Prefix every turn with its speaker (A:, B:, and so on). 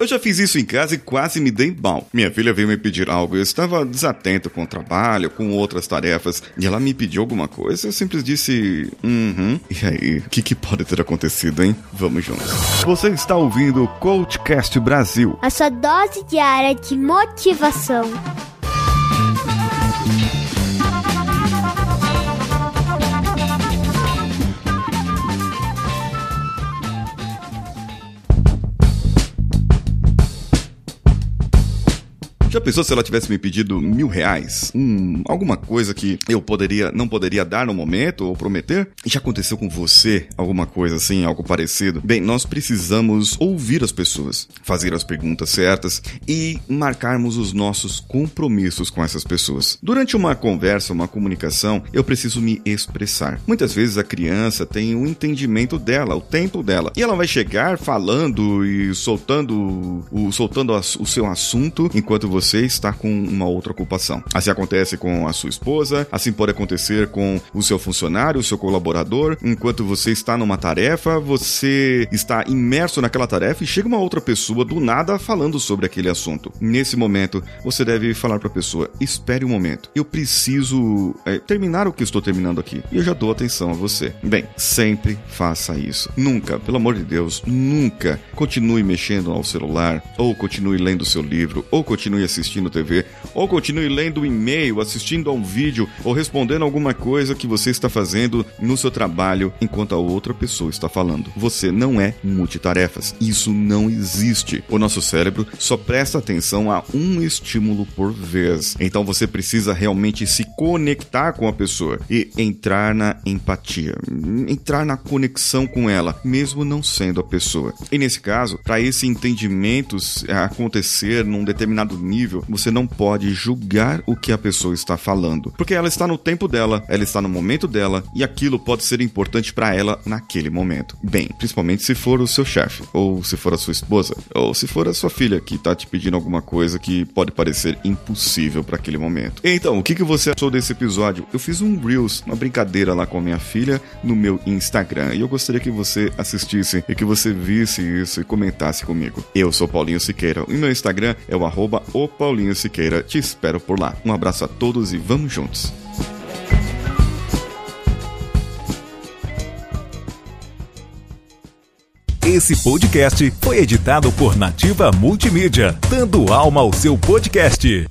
A: Eu já fiz isso em casa e quase me dei mal. Minha filha veio me pedir algo, eu estava desatento com o trabalho, com outras tarefas, e ela me pediu alguma coisa, eu simples disse, uhum. E aí, o que, que pode ter acontecido, hein? Vamos juntos. Você está ouvindo o Coachcast Brasil.
B: A sua dose diária de motivação.
A: Já pensou se ela tivesse me pedido mil reais? Hum, alguma coisa que eu poderia, não poderia dar no momento ou prometer? Já aconteceu com você alguma coisa assim, algo parecido? Bem, nós precisamos ouvir as pessoas, fazer as perguntas certas e marcarmos os nossos compromissos com essas pessoas. Durante uma conversa, uma comunicação, eu preciso me expressar. Muitas vezes a criança tem o um entendimento dela, o tempo dela, e ela vai chegar falando e soltando o, soltando o seu assunto enquanto você você está com uma outra ocupação. Assim acontece com a sua esposa, assim pode acontecer com o seu funcionário, o seu colaborador. Enquanto você está numa tarefa, você está imerso naquela tarefa e chega uma outra pessoa do nada falando sobre aquele assunto. Nesse momento, você deve falar para a pessoa: espere um momento, eu preciso é, terminar o que estou terminando aqui e eu já dou atenção a você. Bem, sempre faça isso. Nunca, pelo amor de Deus, nunca continue mexendo ao celular ou continue lendo seu livro ou continue assistindo TV, ou continue lendo um e-mail, assistindo a um vídeo ou respondendo alguma coisa que você está fazendo no seu trabalho enquanto a outra pessoa está falando. Você não é multitarefas. Isso não existe. O nosso cérebro só presta atenção a um estímulo por vez. Então você precisa realmente se conectar com a pessoa e entrar na empatia, entrar na conexão com ela, mesmo não sendo a pessoa. E nesse caso, para esse entendimento acontecer num determinado nível, nível, você não pode julgar o que a pessoa está falando, porque ela está no tempo dela, ela está no momento dela e aquilo pode ser importante para ela naquele momento. Bem, principalmente se for o seu chefe, ou se for a sua esposa, ou se for a sua filha que está te pedindo alguma coisa que pode parecer impossível para aquele momento. Então, o que, que você achou desse episódio? Eu fiz um Reels, uma brincadeira lá com a minha filha no meu Instagram e eu gostaria que você assistisse e que você visse isso e comentasse comigo. Eu sou Paulinho Siqueira e meu Instagram é o arroba o Paulinho Siqueira. Te espero por lá. Um abraço a todos e vamos juntos.
C: Esse podcast foi editado por Nativa Multimídia, dando alma ao seu podcast.